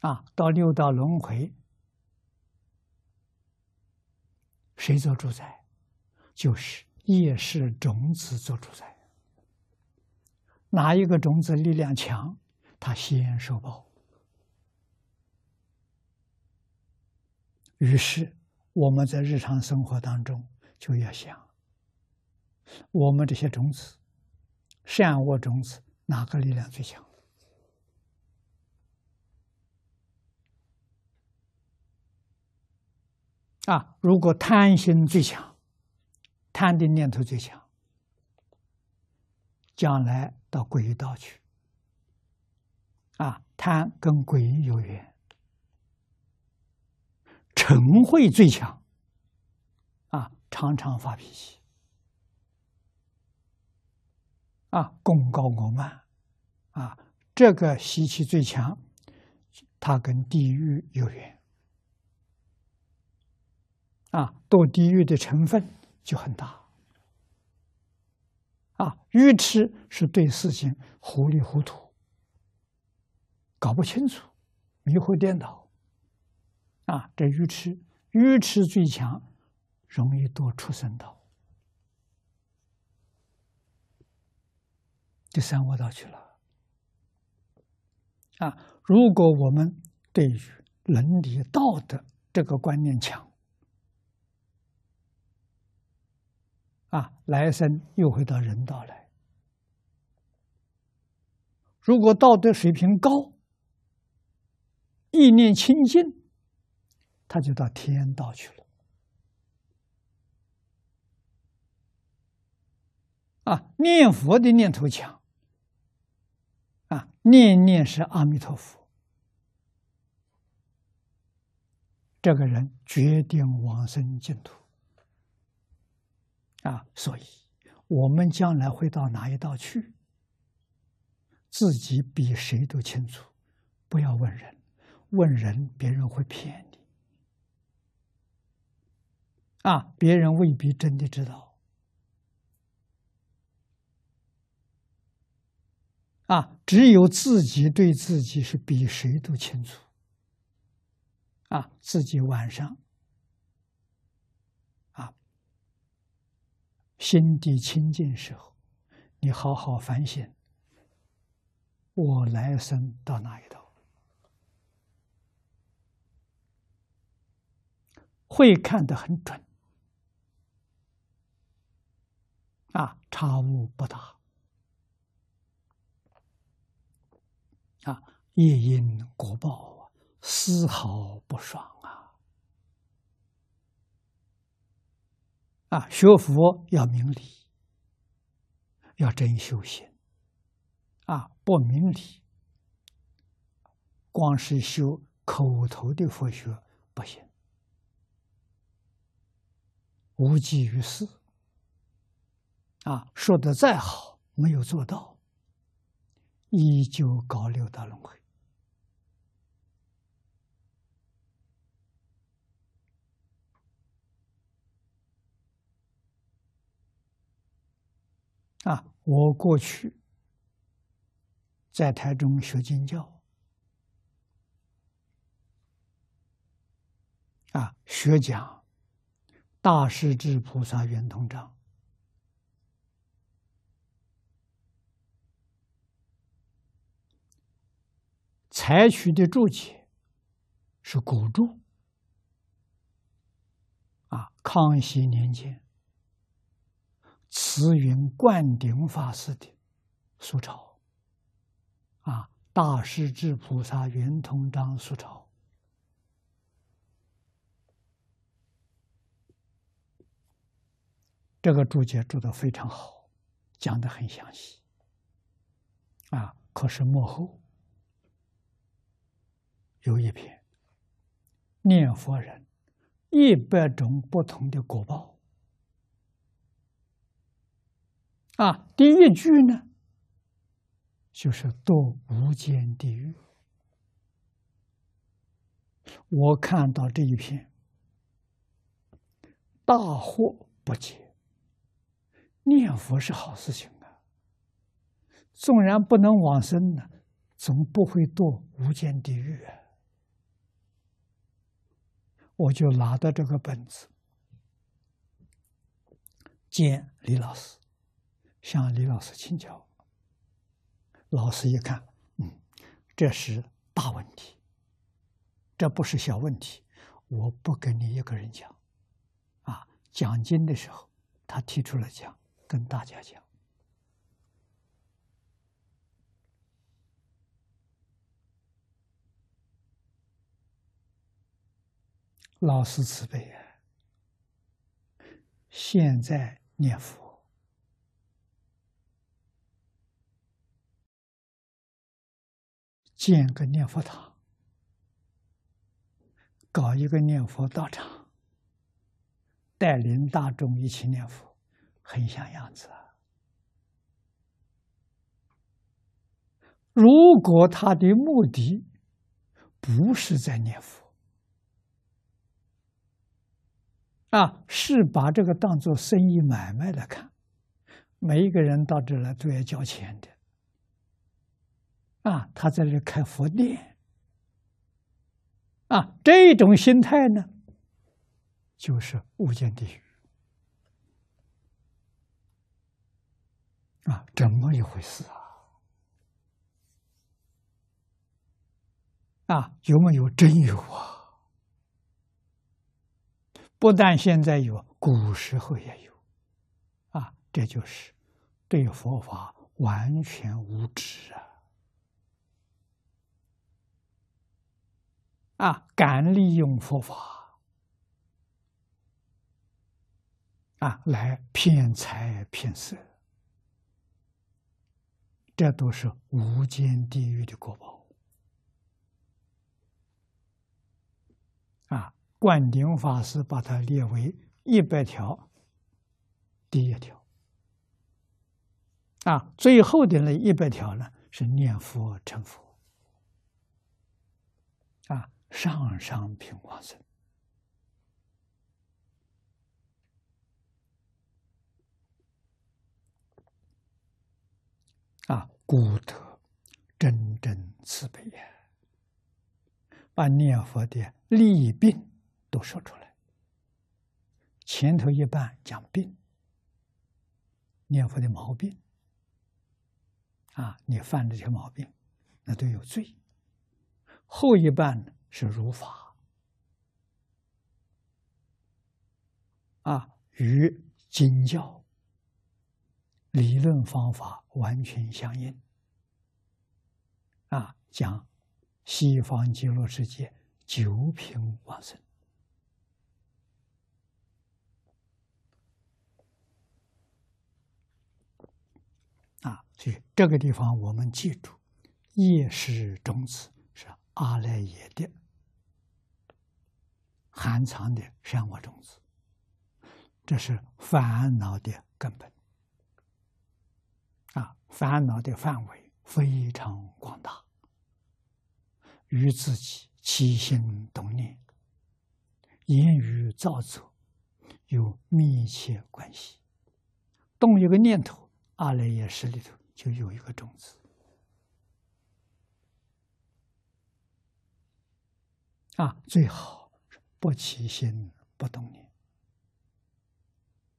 啊，到六道轮回，谁做主宰？就是业识种子做主宰。哪一个种子力量强，他先受报。于是我们在日常生活当中就要想，我们这些种子，善恶种子，哪个力量最强？啊，如果贪心最强，贪的念头最强，将来到鬼道去。啊，贪跟鬼有缘，嗔恚最强。啊，常常发脾气。啊，功高我慢。啊，这个习气最强，它跟地狱有缘。啊，堕地狱的成分就很大。啊，愚痴是对事情糊里糊涂，搞不清楚，迷惑颠倒。啊，这愚痴，愚痴最强，容易堕畜生道，第三恶道去了。啊，如果我们对于伦理道德这个观念强，啊，来生又会到人道来。如果道德水平高，意念清净，他就到天道去了。啊，念佛的念头强，啊，念念是阿弥陀佛，这个人决定往生净土。啊，所以我们将来会到哪一道去？自己比谁都清楚，不要问人，问人别人会骗你。啊，别人未必真的知道。啊，只有自己对自己是比谁都清楚。啊，自己晚上。心地清净时候，你好好反省，我来生到哪一道，会看得很准，啊，差误不大，啊，业因果报，丝毫不爽。啊，学佛要明理，要真修行。啊，不明理，光是修口头的佛学不行，无济于事。啊，说的再好，没有做到，依旧搞六道轮回。啊，我过去在台中学经教，啊，学讲大势至菩萨圆通章，采取的注解是古注，啊，康熙年间。慈云灌顶法师的素抄，啊，大势至菩萨圆通章素抄，这个注解注的非常好，讲的很详细，啊，可是幕后有一篇念佛人一百种不同的果报。啊，第一句呢，就是堕无间地狱。我看到这一篇，大惑不解。念佛是好事情啊，纵然不能往生呢，总不会堕无间地狱啊。我就拿到这个本子，见李老师，向李老师请教。老师一看，嗯，这是大问题，这不是小问题，我不跟你一个人讲，啊，讲经的时候，他提出来讲，跟大家讲。老师慈悲啊！现在念佛，建个念佛堂，搞一个念佛道场，带领大众一起念佛，很像样子啊！如果他的目的不是在念佛，啊，是把这个当做生意买卖来看，每一个人到这来都要交钱的。啊，他在这开佛店，啊，这种心态呢，就是无间地狱。啊，怎么一回事啊？啊，有没有真有啊？不但现在有，古时候也有，啊，这就是对佛法完全无知啊！啊，敢利用佛法啊来骗财骗色，这都是无间地狱的果报啊！灌顶法师把它列为一百条，第一条啊，最后的那一百条呢是念佛成佛啊，上上品往生啊，古德真正慈悲呀，把念佛的利病。都说出来。前头一半讲病，念佛的毛病，啊，你犯这些毛病，那都有罪。后一半呢是如法，啊，与经教理论方法完全相应，啊，讲西方极乐世界九品往生。所以这个地方我们记住，业是种子，阿赖耶的含藏的善恶种子，这是烦恼的根本。啊，烦恼的范围非常广大，与自己起心动念、言语造作有密切关系。动一个念头，阿赖耶识里头。就有一个种子啊，最好不起心不动念。